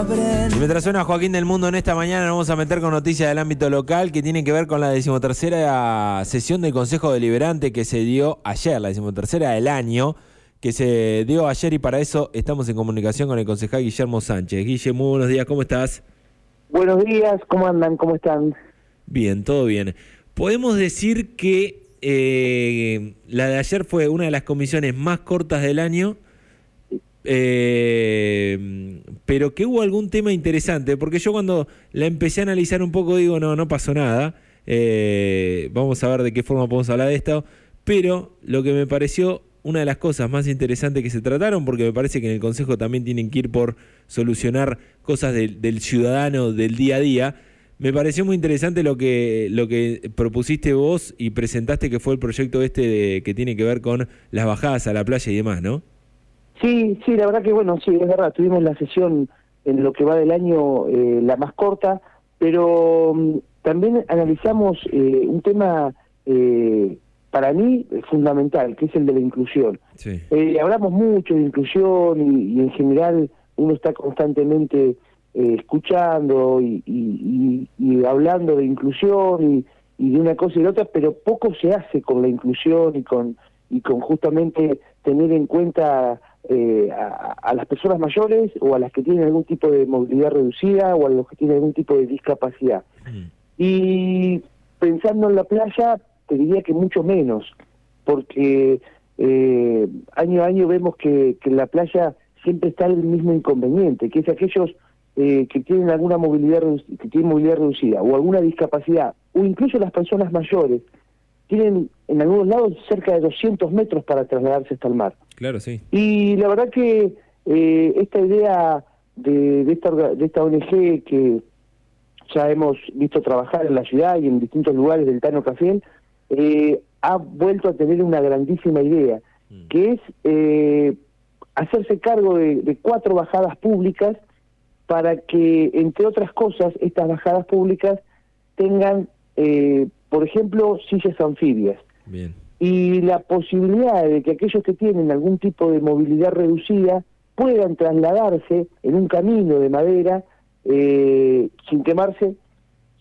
abren. Y mientras suena Joaquín del Mundo en esta mañana, nos vamos a meter con noticias del ámbito local que tienen que ver con la decimotercera sesión del Consejo Deliberante que se dio ayer, la decimotercera del año, que se dio ayer y para eso estamos en comunicación con el concejal Guillermo Sánchez. Guille, muy buenos días, ¿cómo estás? Buenos días, ¿cómo andan? ¿Cómo están? Bien, todo bien. Podemos decir que eh, la de ayer fue una de las comisiones más cortas del año eh, pero que hubo algún tema interesante, porque yo cuando la empecé a analizar un poco digo, no, no pasó nada, eh, vamos a ver de qué forma podemos hablar de esto, pero lo que me pareció una de las cosas más interesantes que se trataron, porque me parece que en el Consejo también tienen que ir por solucionar cosas del ciudadano del día a día, me pareció muy interesante lo que, lo que propusiste vos y presentaste que fue el proyecto este que tiene que ver con las bajadas a la playa y demás, ¿no? Sí, sí, la verdad que bueno, sí, es verdad, tuvimos la sesión en lo que va del año eh, la más corta, pero mm, también analizamos eh, un tema eh, para mí fundamental, que es el de la inclusión. Sí. hablamos mucho de inclusión y, en general uno está constantemente escuchando y, y, hablando de inclusión y, de una cosa y de otra, pero poco se hace con la inclusión y con y con justamente tener en cuenta eh, a, las personas mayores o a las que tienen algún tipo de movilidad reducida o a los que tienen algún tipo de discapacidad. Mm. Y pensando en la playa, te diría que mucho menos, porque eh, año a año vemos que, que en la playa siempre está el mismo inconveniente, que es aquellos eh, que tienen alguna movilidad que tienen movilidad reducida o alguna discapacidad o incluso las personas mayores tienen en algunos lados cerca de 200 metros para trasladarse hasta el mar. Claro, sí. Y la verdad que eh, esta idea de, de, esta, de esta ONG que ya hemos visto trabajar en la ciudad y en distintos lugares del Tano Cafiel, eh, ha vuelto a tener una grandísima idea, mm. que es eh, hacerse cargo de, de, cuatro bajadas públicas para que, entre otras cosas, estas bajadas públicas tengan eh, por ejemplo, sillas anfibias. Y la posibilidad de que aquellos que tienen algún tipo de movilidad reducida puedan trasladarse en un camino de madera eh, sin quemarse,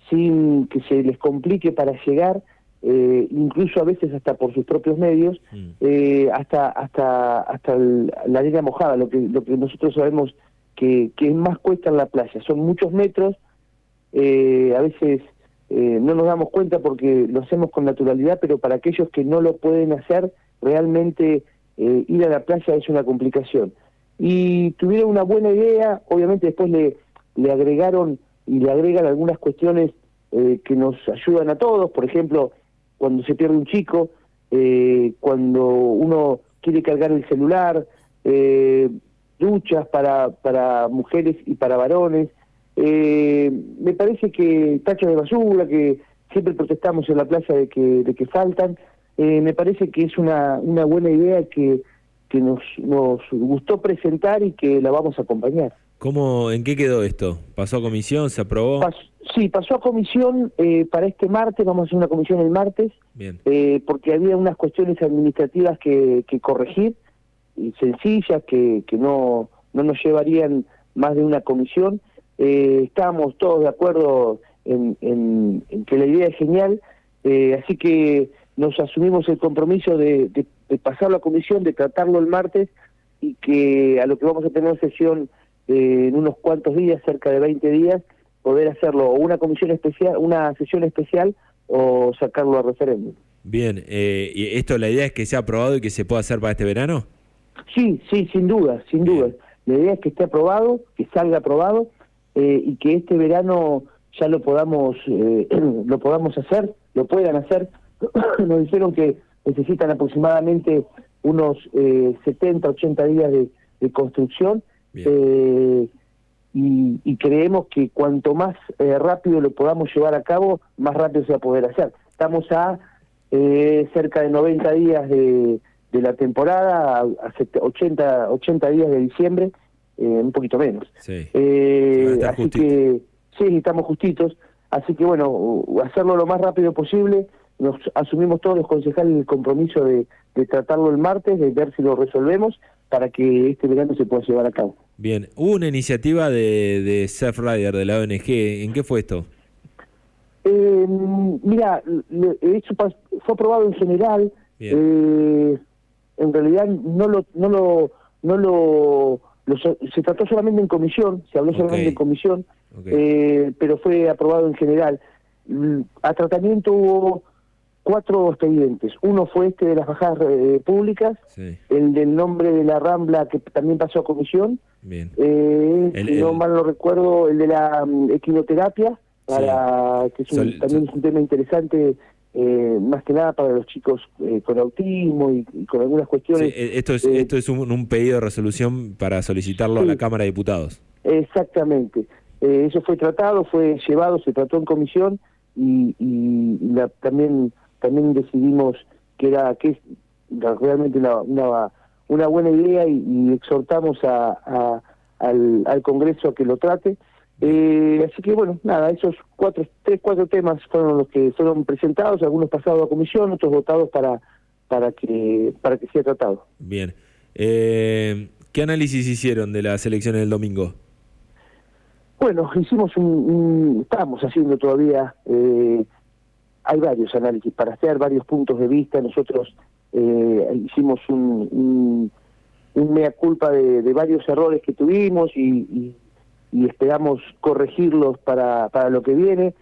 sin que se les complique para llegar, eh, incluso a veces hasta por sus propios medios, mm. eh, hasta hasta hasta la arena mojada, lo que lo que nosotros sabemos que, que más cuesta en la playa. Son muchos metros, a veces eh, no nos damos cuenta porque lo hacemos con naturalidad, pero para aquellos que no lo pueden hacer, realmente eh, ir a la playa es una complicación. Y tuvieron una buena idea, obviamente después le, le agregaron y le agregan algunas cuestiones eh, que nos ayudan a todos, por ejemplo, cuando se pierde un chico, cuando uno quiere cargar el celular, duchas para, para mujeres y para varones, eh, me parece que tachos de basura, que siempre protestamos en la plaza de que, de que faltan, eh, me parece que es una, una buena idea que, que nos, nos gustó presentar y que la vamos a acompañar. ¿Cómo, ¿En qué quedó esto? ¿Pasó a comisión? ¿Se aprobó? sí, pasó a comisión eh, para este martes, vamos a hacer una comisión el martes, Bien. Eh, porque había unas cuestiones administrativas que, que corregir, y sencillas, que, que no, no nos llevarían más de una comisión, eh, estábamos todos de acuerdo en, que la idea es genial, eh, así que nos asumimos el compromiso de, pasarlo a comisión, de tratarlo el martes y que a lo que vamos a tener sesión eh, en unos cuantos días, cerca de 20 días, poder hacerlo o una comisión especial, una sesión especial o sacarlo a referéndum. Bien, eh, ¿y esto la idea es que sea aprobado y que se pueda hacer para este verano? Sí, sí, sin duda, sin duda. La idea es que esté aprobado, que salga aprobado eh, y que este verano ya lo podamos eh, lo podamos hacer, lo puedan hacer. Nos dijeron que necesitan aproximadamente unos eh, 70, 80 días de, construcción eh, y, y, creemos que cuanto más rápido lo podamos llevar a cabo, más rápido se va a poder hacer. Estamos a cerca de 90 días de, de la temporada, a 80, 80 días de diciembre eh, un poquito menos. Sí. Eh, así que sí, estamos justitos. Así que bueno, hacerlo lo más rápido posible. Nos asumimos todos los concejales el compromiso de, tratarlo el martes, de ver si lo resolvemos para que este verano se pueda llevar a cabo. Bien, hubo una iniciativa de, de Surf Rider de la ONG, ¿en qué fue esto? Eh, mira, eso fue aprobado en general. Eh, en realidad no lo, no lo, no lo, se trató solamente en comisión, se habló solamente en comisión, eh, pero fue aprobado en general. Mm, a tratamiento hubo cuatro expedientes. Uno fue este de las bajadas eh, públicas, el del nombre de la Rambla que también pasó a comisión. Bien. Eh, si no mal no recuerdo, el de la um, equinoterapia, para, que también es un tema interesante. Eh, más que nada para los chicos eh, con autismo y, con algunas cuestiones. Sí, esto es, esto es un, pedido de resolución para solicitarlo a la Cámara de Diputados. Exactamente. eso fue tratado, fue llevado, se trató en comisión y, y la, también también decidimos que era que es realmente una, una, buena idea y, exhortamos a, al, al Congreso a que lo trate. Eh, así que bueno, nada, esos cuatro, tres, cuatro temas fueron los que fueron presentados, algunos pasados a comisión, otros votados para para que para que sea tratado. Bien. Eh, ¿Qué análisis hicieron de las elecciones del domingo? Bueno, hicimos un, estamos haciendo todavía eh, hay varios análisis para hacer, varios puntos de vista. Nosotros eh, hicimos un, un, mea culpa de, varios errores que tuvimos y, esperamos corregirlos para, para lo que viene.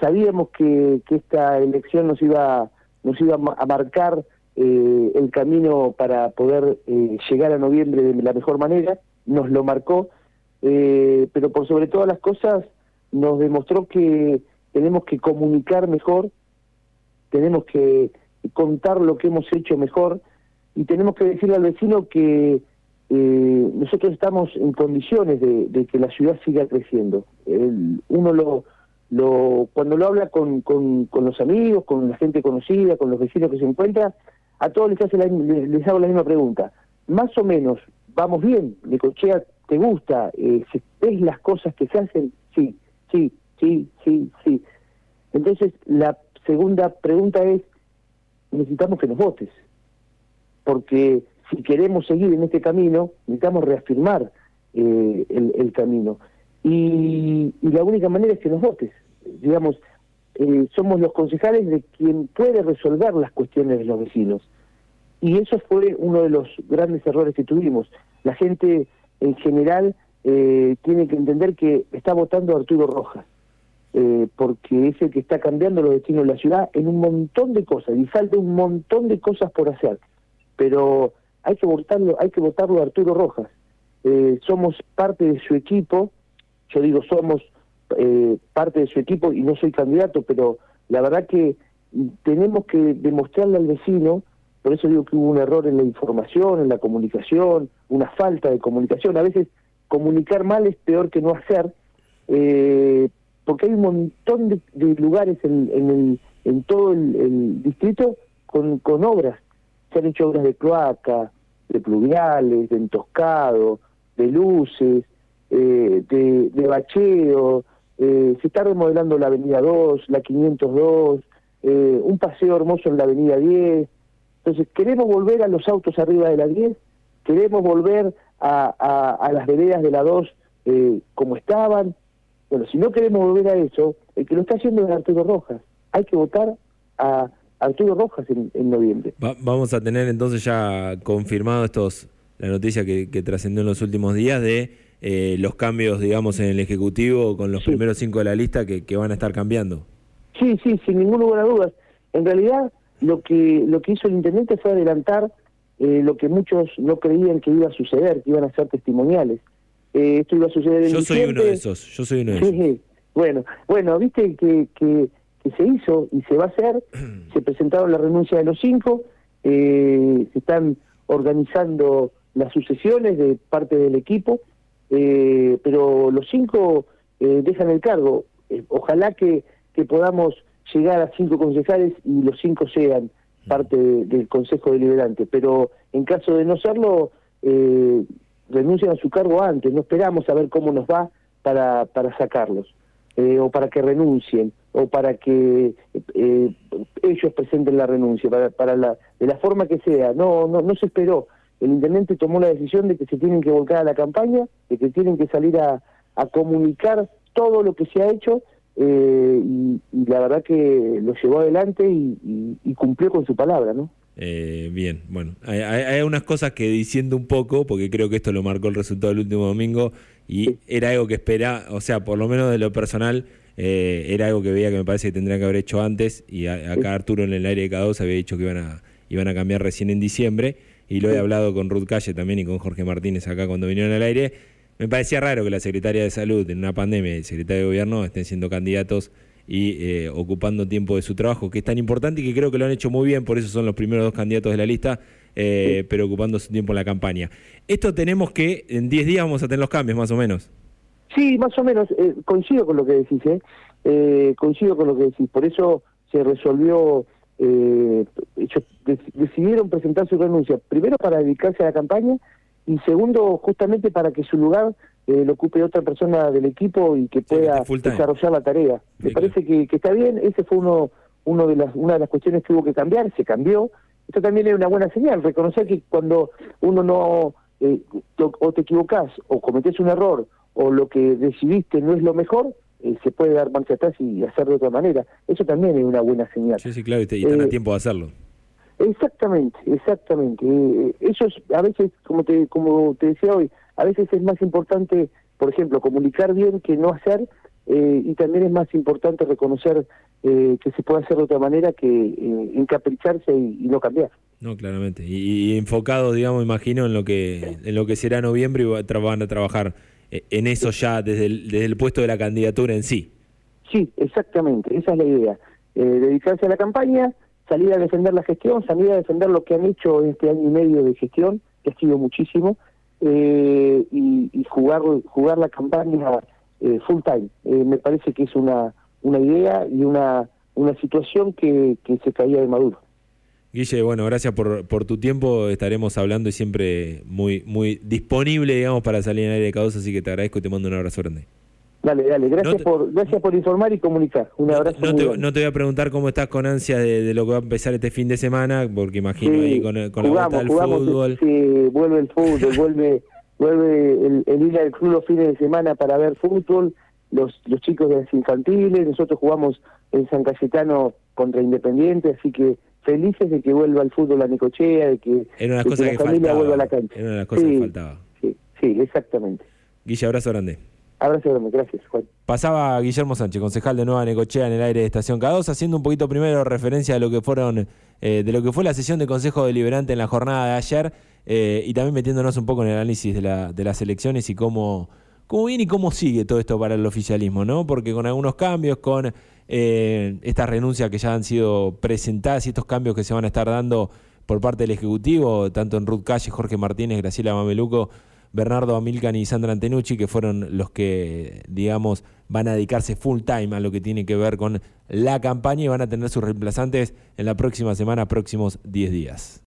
Sabíamos que, que esta elección nos iba, nos iba a marcar eh, el camino para poder eh, llegar a noviembre de la mejor manera, nos lo marcó, pero por sobre todas las cosas nos demostró que tenemos que comunicar mejor, tenemos que contar lo que hemos hecho mejor y tenemos que decirle al vecino que eh, nosotros estamos en condiciones de, que la ciudad siga creciendo. uno lo, lo, cuando lo habla con, con, los amigos, con la gente conocida, con los vecinos que se encuentran, a todos les, hace les, hago la misma pregunta. Más o menos, ¿vamos bien? cochea te gusta? Eh, ¿Ves las cosas que se hacen? Sí, sí, sí, sí, sí. Entonces, la segunda pregunta es, necesitamos que nos votes, porque si queremos seguir en este camino, necesitamos reafirmar eh, el, camino. Y, la única manera es que nos votes. Digamos, eh, somos los concejales de quien puede resolver las cuestiones de los vecinos. Y eso fue uno de los grandes errores que tuvimos. La gente en general eh, tiene que entender que está votando Arturo Rojas eh, porque es el que está cambiando los destinos de la ciudad en un montón de cosas, y falta un montón de cosas por hacer, pero hay que votarlo, hay que votarlo a Arturo Rojas. Eh, somos parte de su equipo, yo digo somos eh, parte de su equipo y no soy candidato, pero la verdad que tenemos que demostrarle al vecino, por eso digo que hubo un error en la información, en la comunicación, una falta de comunicación. A veces comunicar mal es peor que no hacer, eh, porque hay un montón de, lugares en, el, en todo el, distrito con, con obras. Se han hecho obras de cloaca, de pluviales, de entoscado, de luces, eh, de, de bacheo, eh, se está remodelando la Avenida 2, la 502, eh, un paseo hermoso en la Avenida 10. Entonces, queremos volver a los autos arriba de la 10, queremos volver a, a, las veredas de la 2 eh, como estaban, bueno, si no queremos volver a eso, el que lo está haciendo es Arturo Rojas. Hay que votar a Arturo Rojas en, noviembre. vamos a tener entonces ya confirmado estos la noticia que, trascendió en los últimos días de eh, los cambios, digamos, en el Ejecutivo con los primeros cinco de la lista que, van a estar cambiando. Sí, sí, sin ninguna lugar a dudas. En realidad, lo que, lo que hizo el intendente fue adelantar eh, lo que muchos no creían que iba a suceder, que iban a ser testimoniales. Eh, esto iba a suceder en Yo soy uno de esos, yo soy uno de esos. Bueno, bueno, viste que, que, se hizo y se va a hacer, se presentaron la renuncia de los cinco, eh, se están organizando las sucesiones de parte del equipo, eh, pero los cinco dejan el cargo. ojalá que, que podamos llegar a cinco concejales y los cinco sean parte del Consejo Deliberante, pero en caso de no serlo, eh, renuncian a su cargo antes, no esperamos a ver cómo nos va para, para sacarlos, eh, o para que renuncien, o para que eh, ellos presenten la renuncia, para, para la, de la forma que sea, no, no, no se esperó. el intendente tomó la decisión de que se tienen que volcar a la campaña, de que tienen que salir a, comunicar todo lo que se ha hecho eh, y, la verdad que lo llevó adelante y, cumplió con su palabra, ¿no? Eh, bien, bueno, hay, hay, unas cosas que diciendo un poco, porque creo que esto lo marcó el resultado del último domingo y era algo que espera, o sea, por lo menos de lo personal, eh, era algo que veía que me parece que tendría que haber hecho antes y acá Arturo en el aire de cada dos había dicho que iban a, iban a cambiar recién en diciembre y lo he hablado con Ruth Calle también y con Jorge Martínez acá cuando vinieron al aire. Me parecía raro que la secretaria de Salud en una pandemia y el secretario de Gobierno estén siendo candidatos y eh, ocupando tiempo de su trabajo, que es tan importante y que creo que lo han hecho muy bien, por eso son los primeros dos candidatos de la lista, eh, pero ocupando su tiempo en la campaña. Esto tenemos que, en 10 días vamos a tener los cambios, más o menos. Sí, más o menos, eh, coincido con lo que decís, ¿eh? coincido con lo que decís, por eso se resolvió, decidieron presentar su renuncia, primero para dedicarse a la campaña y segundo justamente para que su lugar eh, lo ocupe otra persona del equipo y que pueda desarrollar la tarea. Me parece que, está bien, ese fue uno, uno de las, una de las cuestiones que hubo que cambiar, se cambió. Esto también es una buena señal, reconocer que cuando uno no, eh, o te equivocás, o cometés un error, o lo que decidiste no es lo mejor, eh, se puede dar marcha atrás y hacer de otra manera. Eso también es una buena señal. Sí, sí, claro, y, y a tiempo de hacerlo. Exactamente, exactamente. Eh, eso es, a veces, como te, como te decía hoy, a veces es más importante, por ejemplo, comunicar bien que no hacer, eh, y también es más importante reconocer eh, que se puede hacer de otra manera que encapricharse y, no cambiar. No, claramente. Y, enfocado, digamos, imagino, en lo que en lo que será noviembre y van a trabajar en eso ya desde el, puesto de la candidatura en sí. Sí, exactamente. Esa es la idea. dedicarse a la campaña salir a defender la gestión, salir a defender lo que han hecho este año y medio de gestión, que ha sido muchísimo, eh, y, jugar jugar la campaña eh, full time. Eh, me parece que es una, una idea y una, una situación que, que se caía de Maduro. Guille, bueno, gracias por, por tu tiempo. Estaremos hablando y siempre muy, muy disponible, digamos, para salir en aire de causa, así que te agradezco y te mando un abrazo grande. Dale, dale, gracias, por, gracias por informar y comunicar. Un abrazo. No, te, no te voy a preguntar cómo estás con ansia de, lo que va a empezar este fin de semana, porque imagino ahí con, con la vuelta del fútbol. Sí, vuelve el fútbol, vuelve vuelve el, el ir al club los fines de semana para ver fútbol, los, los chicos de las infantiles, nosotros jugamos en San Cayetano contra Independiente, así que felices de que vuelva el fútbol a Nicochea, de que, Era una cosa que, la familia vuelva a la cancha. Era una de las cosas que faltaba. Sí, sí, exactamente. Guille, abrazo grande. Abrazo gracias, Juan. Pasaba Guillermo Sánchez, concejal de Nueva Necochea en el aire de Estación K2, haciendo un poquito primero referencia a lo que fueron, eh, de lo que fue la sesión de Consejo Deliberante en la jornada de ayer, eh, y también metiéndonos un poco en el análisis de, la, de las elecciones y cómo, cómo viene y cómo sigue todo esto para el oficialismo, ¿no? Porque con algunos cambios, con eh, estas renuncias que ya han sido presentadas y estos cambios que se van a estar dando por parte del Ejecutivo, tanto en Ruth Calle, Jorge Martínez, Graciela Mameluco, Bernardo Amilcan y Sandra Antenucci, que fueron los que, digamos, van a dedicarse full time a lo que tiene que ver con la campaña y van a tener sus reemplazantes en la próxima semana, próximos 10 días.